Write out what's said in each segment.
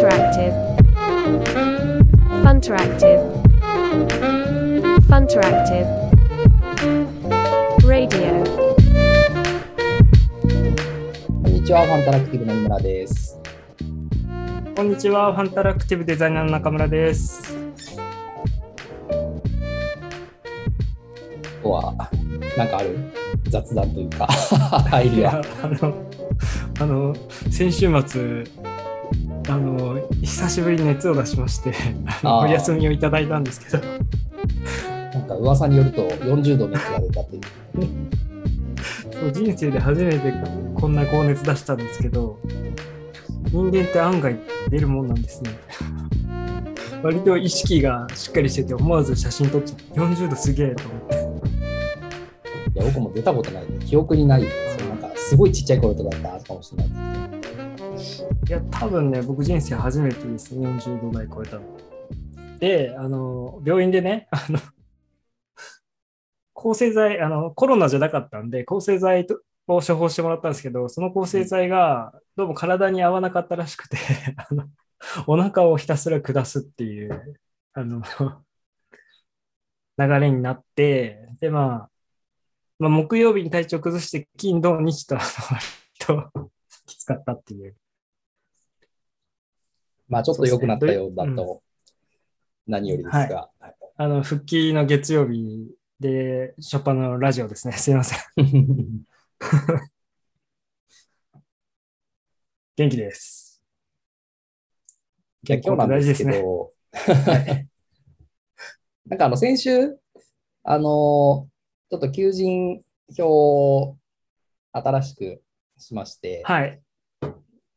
Funteractive. Funteractive. Funteractive. Radio. こんにちは、ファンタラクティブの井村です。こんにちは、ファンタラクティブデザイナーの中村です。今日は、なんかある？雑談というか、入りいやは。あの、あの、先週末、あの、久しぶりに熱を出しまして、お休みをいただいたんですけど、なんか噂によると40度熱が出たという。そう人生で初めてこんな高熱出したんですけど、人間って案外出るもんなんですね。割と意識がしっかりしてて、思わず写真撮っちゃって、40度すげえと思って。いや、僕も出たことないんで、記憶にないですよ。なんか、すごいちっちゃい頃とかだったかもしれないですいや、多分ね、僕人生初めてですね、40度台超えたの。で、あの、病院でね、あの、抗生剤、あの、コロナじゃなかったんで、抗生剤とを処方してもらったんですけど、その抗生剤がどうも体に合わなかったらしくて、あの、お腹をひたすら下すっていう、あの、流れになって、で、まあ、まあ、木曜日に体調崩して、金、土、日と、ときつかったっていう。まあ、ちょっと良くなったようだと、何よりですが。あの、復帰の月曜日で、ショッパンのラジオですね。すいません。元気です。いや今日なんですけ大事ですど、なんかあの先週、あのちょっと求人票を新しくしまして、はい。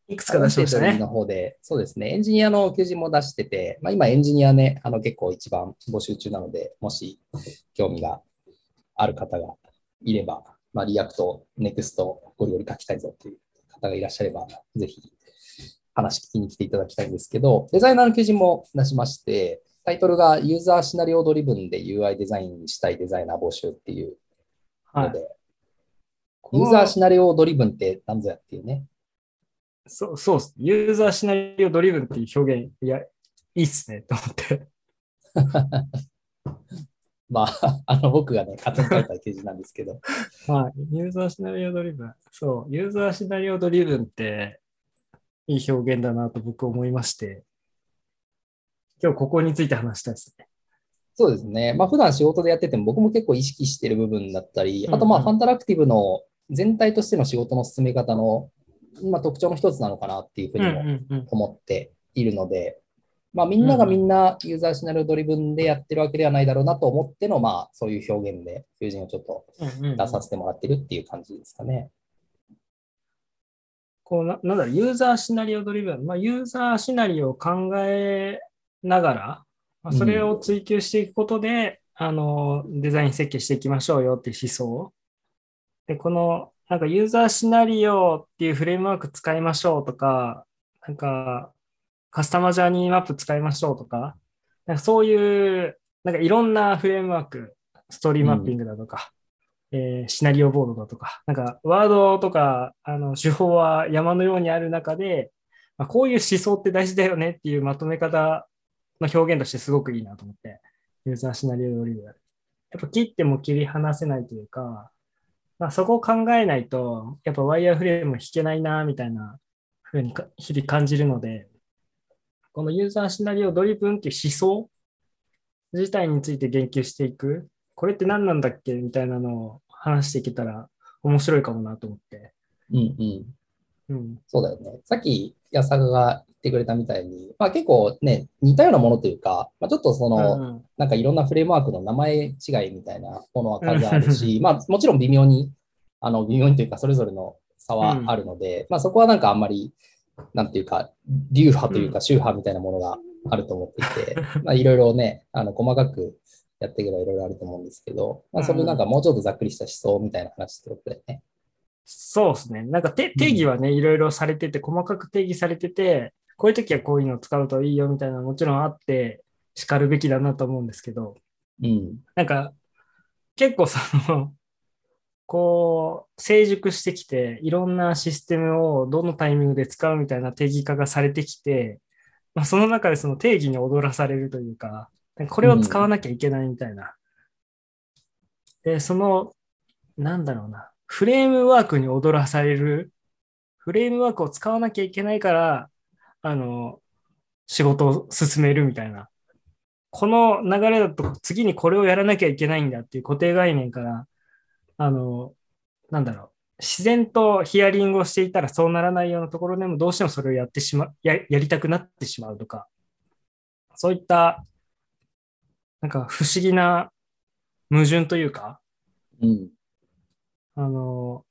いくつか出しましたね。の方で、そうですね、エンジニアの求人も出してて、まあ、今エンジニアね、あの結構一番募集中なので、もし興味がある方がいれば、まあ、 React、Next、ゴリゴリに書きたいぞという方がいらっしゃれば、ぜひ話聞きに来ていただきたいんですけど、デザイナーの求人も出しまして、タイトルがユーザーシナリオドリブンで UI デザインしたいデザイナー募集っていうはいので、このユーザーシナリオドリブンって何ぞやっていうね。そうそうっす。ユーザーシナリオドリブンっていう表現、いや、いいっすね、と思って。まあ、あの僕がね、勝手に書いた記事なんですけど、はい。ユーザーシナリオドリブン。そう。ユーザーシナリオドリブンって、いい表現だなと僕思いまして、今日ここについて話したいですね。そうですね。まあ、普段仕事でやってても僕も結構意識してる部分だったり、あとまあ、ファンタラクティブの全体としての仕事の進め方の、まあ、特徴の一つなのかなっていうふうにもんうん。思っているので、まあ、みんながみんなユーザーシナリオドリブンでやってるわけではないだろうなと思っての、まあ、そういう表現で、求人をちょっとうんうんうん出させてもらってるっていう感じですかね。こうな、なんだろう、ユーザーシナリオドリブン。まあ、ユーザーシナリオを考えながら、まあ、それを追求していくことで、あの、デザイン設計していきましょうよっていう思想。で、この、なんかユーザーシナリオっていうフレームワーク使いましょうとか、なんか、カスタマージャーニーマップ使いましょうとか、なんかそういう、なんかいろんなフレームワーク、ストーリーマッピングだとか、えーシナリオボードだとか、なんかワードとかあの手法は山のようにある中で、まあ、こういう思想って大事だよねっていうまとめ方の表現としてすごくいいなと思って、ユーザーシナリオドリブン。やっぱ切っても切り離せないというか、まあ、そこを考えないと、やっぱワイヤーフレーム引けないな、みたいなふうに日々感じるので、このユーザーシナリオドリブンっていう思想自体について言及していく。これって何なんだっけみたいなのを話していけたら面白いかもなと思って。うんうん。うん。そうだよね。さっき安坂が言ってくれたみたいに、まあ、結構ね、似たようなものというか、まあ、ちょっとその、うんうんなんかいろんなフレームワークの名前違いみたいなものは数あるし、まあもちろん微妙に、あの微妙にというかそれぞれの差はあるので、まあそこはなんかあんまり、なんていうか、流派というか宗派みたいなものがあると思っていて、まあいろいろね、あの細かくやっていけばいろいろあると思うんですけど、まあそれなんかもうちょっとざっくりした思想みたいな話ってことだよね。そうですね。なんかて定義はね、いろいろされてて、細かく定義されてて、こういう時はこういうのを使うといいよみたいなのもちろんあって、叱るべきだなと思うんですけど、うん。なんか、結構その、こう、成熟してきて、いろんなシステムをどのタイミングで使うみたいな定義化がされてきて、まあ、その中でその定義に踊らされるというか、これを使わなきゃいけないみたいな。で、その、なんだろうな、フレームワークに踊らされる、フレームワークを使わなきゃいけないから、あの、仕事を進めるみたいな。この流れだと次にこれをやらなきゃいけないんだっていう固定概念から、あの、なんだろう、自然とヒアリングをしていたらそうならないようなところでもどうしてもそれをやってしまや、やりたくなってしまうとか、そういった、なんか不思議な矛盾というか、うん、あの、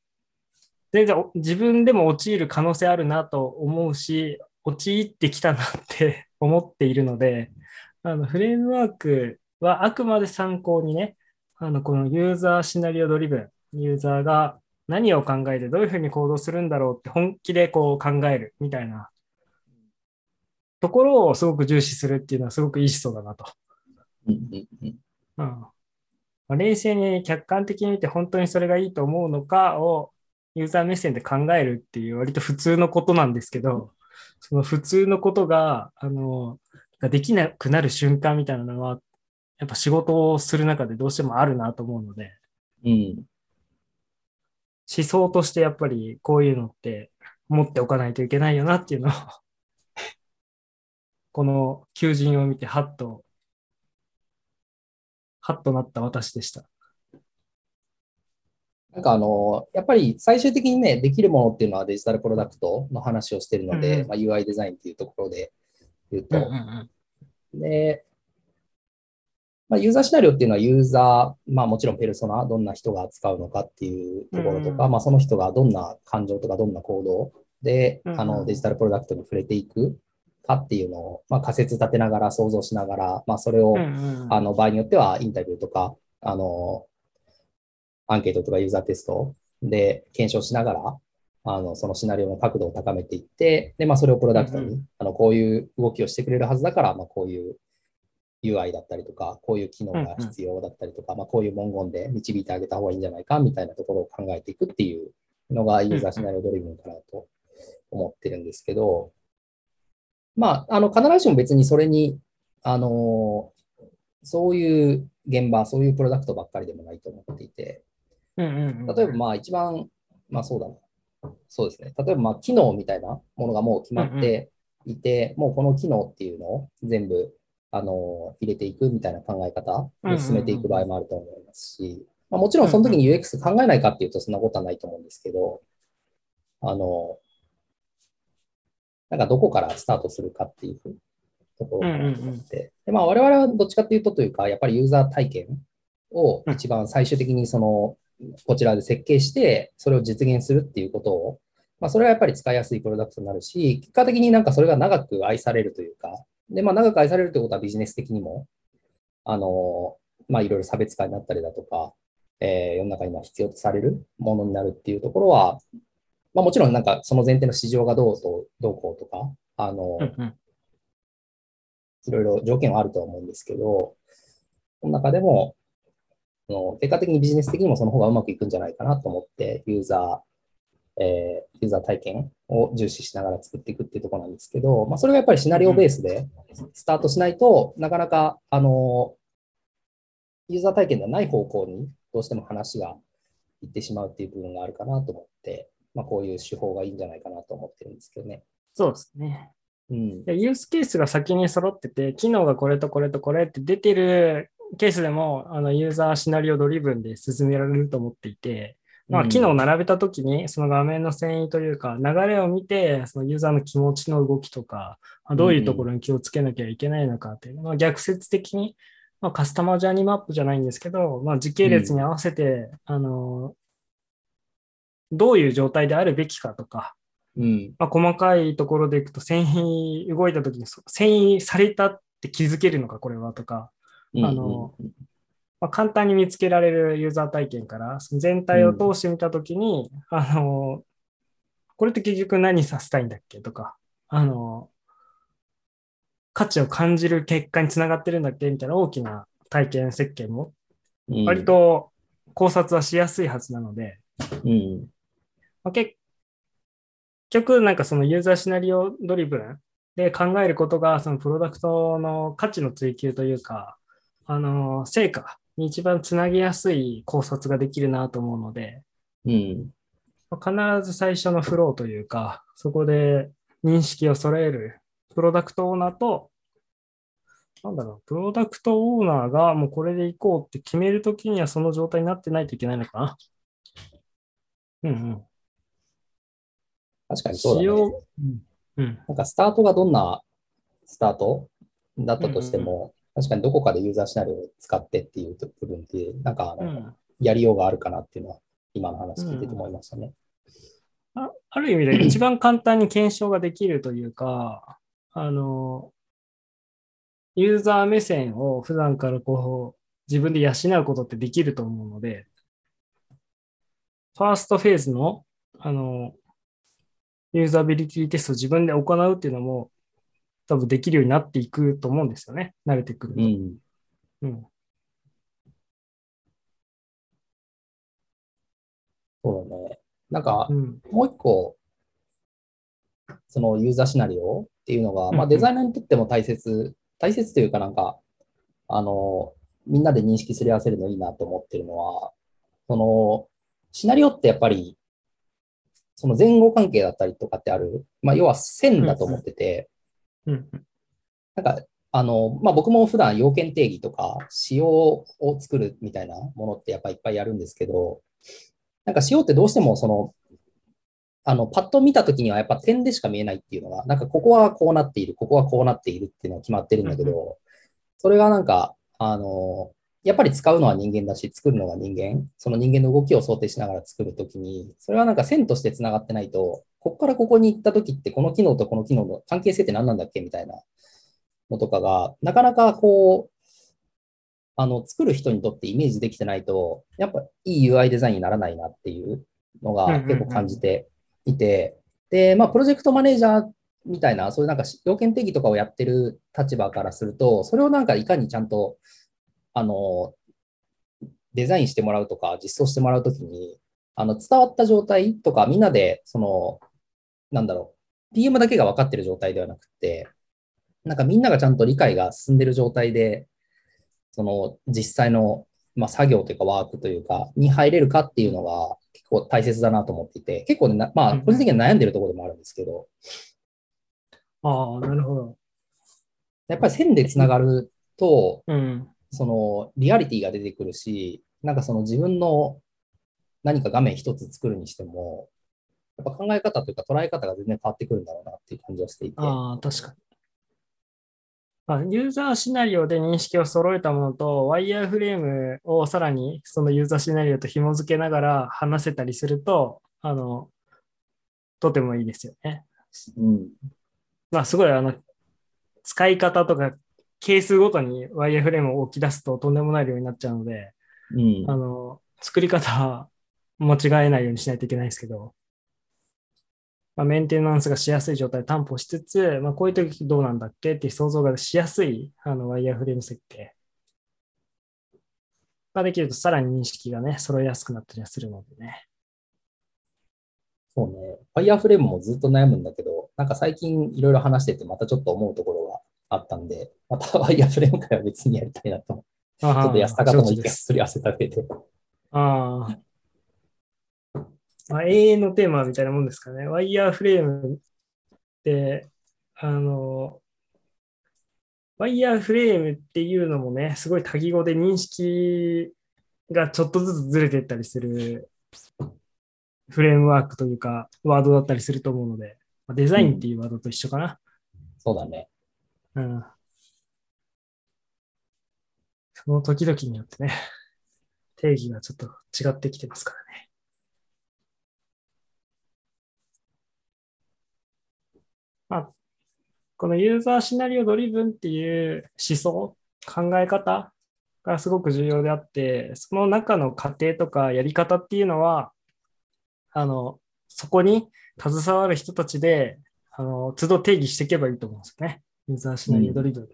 全然自分でも陥る可能性あるなと思うし、陥ってきたなって思っているので、あのフレームワークはあくまで参考にね、あのこのユーザーシナリオドリブン、ユーザーが何を考えてどういうふうに行動するんだろうって本気でこう考えるみたいなところをすごく重視するっていうのはすごくいい思想だなと。うん冷静に客観的に見て本当にそれがいいと思うのかをユーザー目線で考えるっていう割と普通のことなんですけど、その普通のことが、あの、ができなくなる瞬間みたいなのは、やっぱ仕事をする中でどうしてもあるなと思うので、うん、思想としてやっぱりこういうのって持っておかないといけないよなっていうのをこの求人を見てハッと、ハッとなった私でした。なんかあの、やっぱり最終的にね、できるものっていうのはデジタルプロダクトの話をしてるので、うん、まあ、UI デザインっていうところで言うと、うんうんうん、で、まあ、ユーザーシナリオっていうのはユーザー、まあもちろんペルソナ、どんな人が使うのかっていうところとか、うん、まあその人がどんな感情とかどんな行動で、あのデジタルプロダクトに触れていくかっていうのを、まあ仮説立てながら想像しながら、まあそれを、あの場合によってはインタビューとか、あの、アンケートとかユーザーテストで検証しながら、あの、そのシナリオの角度を高めていって、で、まあそれをプロダクトに、あの、こういう動きをしてくれるはずだから、まあこういう UI だったりとか、こういう機能が必要だったりとか、まあ、こういう文言で導いてあげた方がいいんじゃないかみたいなところを考えていくっていうのがユーザーシナリオドリブンかなと思ってるんですけど、まあ、あの、必ずしも別にそれに、あの、そういう現場、そういうプロダクトばっかりでもないと思っていて、例えばまあ一番、まあそうだな。そうですね。例えばまあ機能みたいなものがもう決まっていて、もうこの機能っていうのを全部あの、入れていくみたいな考え方で進めていく場合もあると思いますし、まあ、もちろんその時に UX 考えないかっていうとそんなことはないと思うんですけど、あの、なんかどこからスタートするかっていうところかなと思って、でまあ、我々はどっちかっていうとというか、やっぱりユーザー体験を一番最終的にその、こちらで設計して、それを実現するっていうことを、まあ、それはやっぱり使いやすいプロダクトになるし、結果的になんかそれが長く愛されるというか、で、まあ、長く愛されるということはビジネス的にも、あの、まあ、いろいろ差別化になったりだとか、えー、世の中には必要とされるものになるっていうところは、まあ、もちろんなんかその前提の市場がどうと、どうこうとか、あの、いろいろ条件はあるとは思うんですけど、その中でも、の結果的にビジネス的にもその方がうまくいくんじゃないかなと思って、ユーザー、えー、ユーザー体験を重視しながら作っていくっていうところなんですけど、まあ、それがやっぱりシナリオベースでスタートしないと、なかなか、あの、ユーザー体験ではない方向にどうしても話がいってしまうっていう部分があるかなと思って、まあ、こういう手法がいいんじゃないかなと思ってるんですけどね。そうですね。うん、ユースケースが先に揃ってて、機能がこれとこれとこれって出てるケースでも、あのユーザーシナリオドリブンで進められると思っていて、まあ、機能を並べたときに、その画面の遷移というか、流れを見て、そのユーザーの気持ちの動きとか、どういうところに気をつけなきゃいけないのかっていう、まあ、逆説的に、まあ、カスタマージャーニーマップじゃないんですけど、まあ、時系列に合わせて、あの、どういう状態であるべきかとか、うん。まあ、細かいところでいくと、遷移動いたときに、遷移されたって気づけるのか、これはとか、あの、まあ、簡単に見つけられるユーザー体験から、全体を通してみたときに、うん、あの、これって結局何させたいんだっけとか、あの、価値を感じる結果につながってるんだっけみたいな大きな体験設計も、割と考察はしやすいはずなので、うんまあ、結局なんかそのユーザーシナリオドリブンで考えることが、そのプロダクトの価値の追求というか、あの、成果に一番つなげやすい考察ができるなと思うので、うん。必ず最初のフローというか、そこで認識を揃えるプロダクトオーナーと、なんだろう、プロダクトオーナーがもうこれでいこうって決めるときにはその状態になってないといけないのかな。うんうん。確かにそうだね。うん。うん。なんかスタートがどんなスタート？だったとしても、確かにどこかでユーザーシナリオを使ってっていう部分って、なんかやりようがあるかなっていうのは、今の話聞いてて思いましたね。あある意味で一番簡単に検証ができるというか、あの、ユーザー目線を普段からこう自分で養うことってできると思うので、ファーストフェーズの、あの、ユーザビリティテストを自分で行うっていうのも多分できるようになっていくと思うんですよね。慣れてくると。うん。うん。そうだね。なんかう、ん。もう一個、そのユーザーシナリオっていうのが、うんうんまあデザイナーにとっても大切、大切というかなんか、あの、みんなで認識すり合わせるのいいなと思ってるのは、その、シナリオってやっぱり、その前後関係だったりとかってある、まあ要は線だと思ってて、うん。なんか、あの、まあ、僕も普段要件定義とか、仕様を作るみたいなものってやっぱいっぱいやるんですけど、なんか仕様ってどうしてもその、あの、パッと見たときにはやっぱ点でしか見えないっていうのが、なんかここはこうなっている、ここはこうなっているっていうのが決まってるんだけうんど、それがなんか、あの、やっぱり使うのは人間だし、作るのが人間、その人間の動きを想定しながら作るときに、それはなんか線として繋がってないと、ここからここに行ったときって、この機能とこの機能の関係性って何なんだっけみたいなのとかが、なかなかこう、あの、作る人にとってイメージできてないと、やっぱいい UI デザインにならないなっていうのが結構感じていて、で、まあ、プロジェクトマネージャーみたいな、そういうなんか要件定義とかをやってる立場からすると、それをなんかいかにちゃんと、あの、デザインしてもらうとか、実装してもらうときに、あの、伝わった状態とか、みんなで、その、なんだろう、PM だけが分かってる状態ではなくて、なんかみんながちゃんと理解が進んでる状態で、その実際の、まあ、作業というかワークというか、に入れるかっていうのが結構大切だなと思っていて、結構ね、なまあ、うん個人的には悩んでるところでもあるんですけど、ああ、なるほど。やっぱり線でつながると、うん。そのリアリティが出てくるし、なんかその自分の何か画面一つ作るにしても、やっぱ考え方というか捉え方が全然変わってくるんだろうなっていう感じはしていて。ああ、確かに。あユーザーシナリオで認識を揃えたものと、ワイヤーフレームをさらにそのユーザーシナリオと紐付けながら話せたりすると、あの、とてもいいですよね。うん。まあ、すごい、あの、使い方とか、係数ごとにワイヤーフレームを置き出すととんでもない量になっちゃうので、うん。あの、作り方は 間違えないようにしないといけないですけど、まあ、メンテナンスがしやすい状態を担保しつつ、まあ、こういう時どうなんだっけって想像がしやすいあのワイヤーフレーム設計ができるとさらに認識がね、揃えやすくなったりはするのでね。そうね。ファイヤーフレームもずっと悩むんだけど、なんか最近いろいろ話してて、またちょっと思うところがあったんで、またファイヤーフレーム会は別にやりたいなと。ちょっと安高とも意見です。すり合わせた上で。ああ。まあ、永遠のテーマみたいなもんですかね。ワイヤーフレームって、あの、ワイヤーフレームっていうのもね、すごい多義語で認識がちょっとずつずれていったりするフレームワークというか、ワードだったりすると思うので、まあデザインっていうワードと一緒かな。そうだね。うん。その時々によってね、定義がちょっと違ってきてますからね。まあ、このユーザーシナリオドリブンっていう思想、考え方がすごく重要であって、その中の過程とかやり方っていうのは、あの、そこに携わる人たちで、あの、都度定義していけばいいと思うんですよね。ユーザーシナリオドリブン。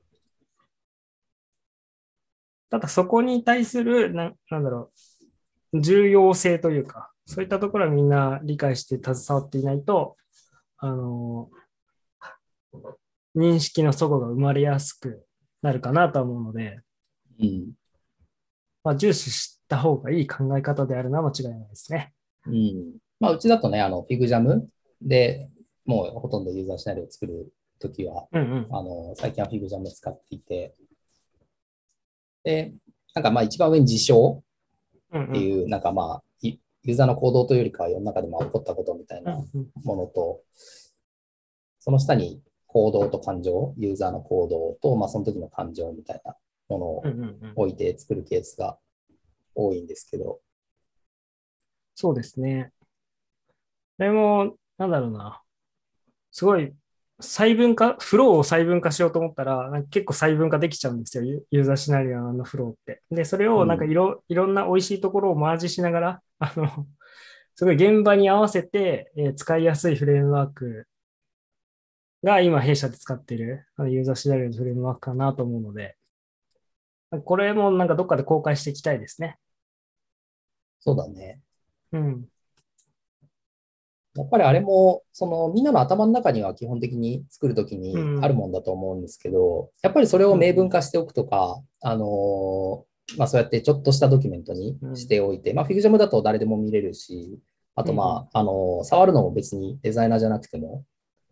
ただそこに対するな、なんだろう、重要性というか、そういったところはみんな理解して携わっていないと、あの、認識の齟齬が生まれやすくなるかなと思うので、うん。まあ、重視した方がいい考え方であるのは間違いないですね。うん。まあ、うちだとね、あの、フィグジャムでもうほとんどユーザーシナリオを作るときは、うんうん。あの、最近はフィグジャムを使っていて、で、なんかまあ一番上に事象うんうんっていう、なんかまあ、いユーザーの行動というよりかは世の中でも起こったことみたいなうんうんものと、その下に行動と感情、ユーザーの行動と、まあその時の感情みたいなものをうんうんうん置いて作るケースが多いんですけど、そうですね。でも、なんだろうな。すごい細分化、フローを細分化しようと思ったら、なんか結構細分化できちゃうんですよ、ユユーザーシナリオのフローって。で、それをなんかいろ,、いろんな美味しいところをマージしながら、あの、すごい現場に合わせて、えー使いやすいフレームワークが今弊社で使っているあのユーザーシナリオのフレームワークかなと思うので、これもなんかどっかで公開していきたいですね。そうだね。うん。やっぱりあれも、そのみんなの頭の中には基本的に作るときにうん。あるもんだと思うんですけど、やっぱりそれを明文化しておくとか、あのーまあそうやってちょっとしたドキュメントにしておいて、まあフィグジャムだと誰でも見れるし、あとまあ、あのー触るのも別にデザイナーじゃなくても、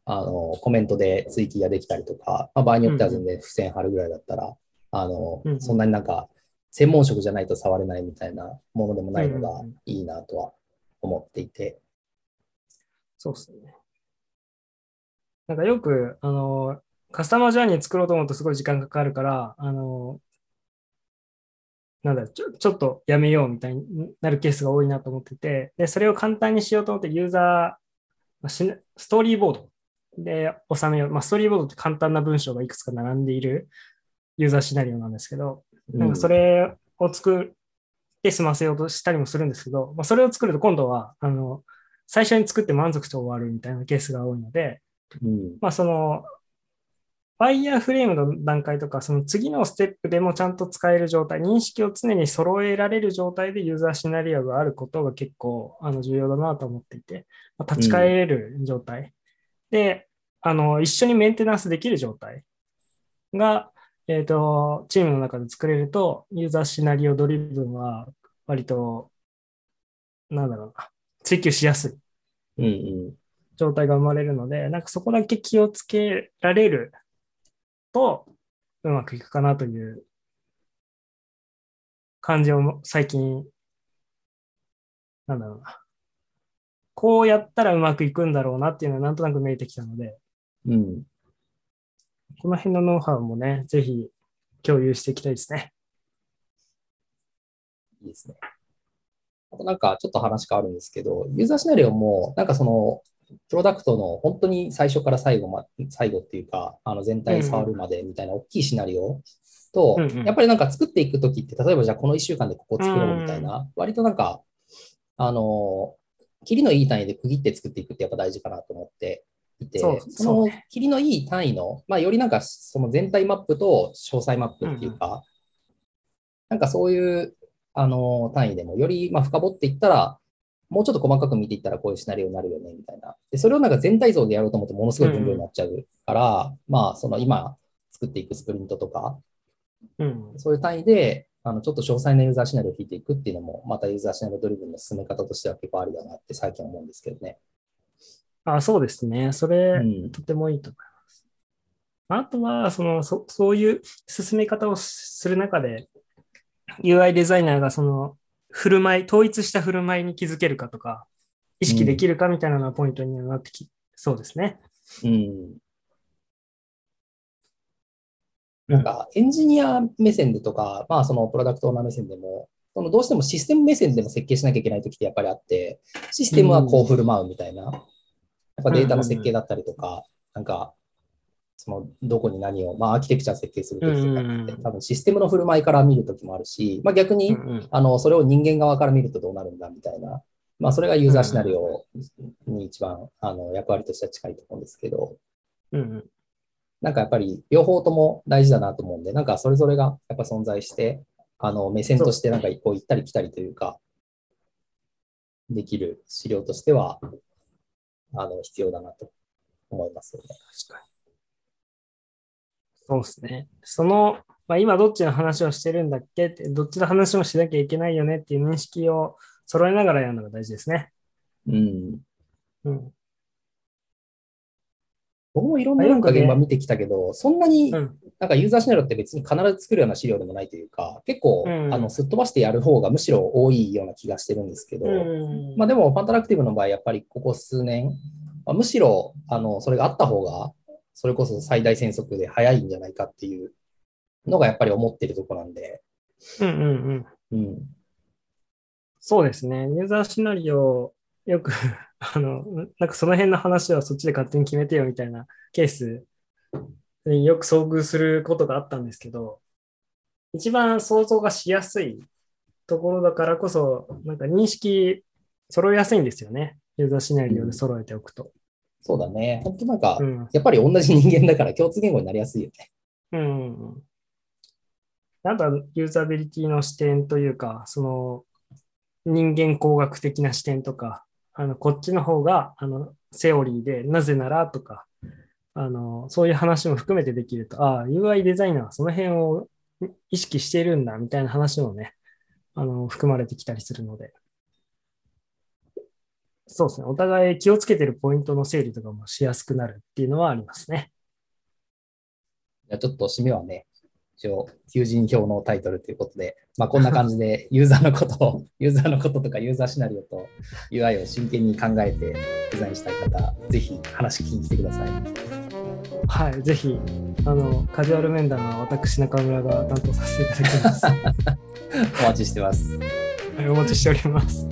あのーコメントで追記ができたりとか、まあ場合によっては全然付箋貼るぐらいだったら、あのそんなになんか専門職じゃないと触れないみたいなものでもないのがいいなとは思っていて、そうですね。なんかよく、あの、カスタマージャーニー作ろうと思うとすごい時間かかるから、あの、なんだちょ、ちょっとやめようみたいになるケースが多いなと思ってて、で、それを簡単にしようと思ってユーザーまあしストーリーボードで収めよう。まあ、ストーリーボードって簡単な文章がいくつか並んでいるユーザーシナリオなんですけど、なんかそれを作って済ませようとしたりもするんですけど、まあ、それを作ると今度は、あの、最初に作って満足して終わるみたいなケースが多いので、うん。まあその、ワイヤーフレームの段階とか、その次のステップでもちゃんと使える状態、認識を常に揃えられる状態でユーザーシナリオがあることが結構あの重要だなと思っていて、まあ立ち返れる状態、で、あの、一緒にメンテナンスできる状態が、えっ、と、チームの中で作れると、ユーザーシナリオドリブンは割と、なんだろうな、追求しやすい状態が生まれるので、なんかそこだけ気をつけられると、うまくいくかなという感じを最近、なんだろうな。こうやったらうまくいくんだろうなっていうのはなんとなく見えてきたので、うん。この辺のノウハウもね、ぜひ共有していきたいですね。いいですね。あとなんかちょっと話変わるんですけど、ユーザーシナリオも、なんかその、プロダクトの本当に最初から最後ま、最後っていうか、あの全体触るまでみたいな大きいシナリオと、うんうん。やっぱりなんか作っていくときって、例えばじゃあこの1週間でここ作ろうみたいな、割となんか、あの、切りのいい単位で区切って作っていくってやっぱ大事かなと思っていて、そうその切りのいい単位の、まあよりなんかその全体マップと詳細マップっていうか、なんかそういうあの単位でもよりまあ深掘っていったら、もうちょっと細かく見ていったらこういうシナリオになるよねみたいな。で、それをなんか全体像でやろうと思うとものすごい分量になっちゃうから、まあその今作っていくスプリントとか、うん。そういう単位で、あのちょっと詳細なユーザーシナリオを引いていくっていうのも、またユーザーシナリオドリブンの進め方としては結構ありだなって最近思うんですけどね。あ、そうですね。それ、うんとてもいいと思います。あとは、その、そそういう進め方をする中で、UI デザイナーがその、振る舞い、統一した振る舞いに気づけるかとか、意識できるかみたいなのがポイントになってき、そうですね。うん。なんかエンジニア目線でとか、まあそのプロダクトオーナー目線でも、そのどうしてもシステム目線でも設計しなきゃいけないときってやっぱりあって、システムはこう振る舞うみたいな、やっぱデータの設計だったりとか、なんか、そのどこに何を、まあアーキテクチャ設計するときとかって、多分システムの振る舞いから見るときもあるし、まあ逆に、あの、それを人間側から見るとどうなるんだみたいな、まあそれがユーザーシナリオに一番、あの、役割としては近いと思うんですけど、なんかやっぱり両方とも大事だなと思うんで、なんかそれぞれがやっぱ存在して、あの目線としてなんかこう行ったり来たりというか、できる資料としては、あの必要だなと思いますよね。確かそうですね。その、まあ、今どっちの話をしてるんだっけ？って、どっちの話もしなきゃいけないよねっていう認識を揃えながらやるのが大事ですね。うん。うん。僕もいろんななんか現場見てきたけど、そんなにうん。なんかユーザーシナリオって別に必ず作るような資料でもないというか、結構、うんあのすっ飛ばしてやる方がむしろ多いような気がしてるんですけど、うんまあでも、ファンタラクティブの場合、やっぱりここ数年、まあ、むしろあのそれがあった方が、それこそ最大戦速で早いんじゃないかっていうのがやっぱり思ってるとこなんで、うんうんうん。うん、そうですね。ユーザーシナリオ、よく あの、なんかその辺の話はそっちで勝手に決めてよみたいなケースによく遭遇することがあったんですけど、一番想像がしやすいところだからこそ、なんか認識揃いやすいんですよね。ユーザーシナリオで揃えておくと。そうだね、本当なんか、うん。やっぱり同じ人間だから共通言語になりやすいよね。うん。なんだ、ユーザビリティの視点というか、その人間工学的な視点とか、あのこっちの方があのセオリーでなぜならとか、あのそういう話も含めてできると、ああ、UI デザイナーはその辺を意識しているんだみたいな話もね、あの含まれてきたりするので。そうですね。お互い気をつけてるポイントの整理とかもしやすくなるっていうのはありますね。じゃあちょっと締めはね、一応、求人票のタイトルということで、まあこんな感じで ユーザーのことを、ユーザーのこととかユーザーシナリオと UI を真剣に考えてデザインしたい方、ぜひ話聞きに来てください。はい、ぜひ、あの、カジュアル面談は私、中村が担当させていただきます。お待ちしてます。はい、お待ちしております。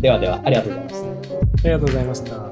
ではでは、ありがとうございました。ありがとうございました。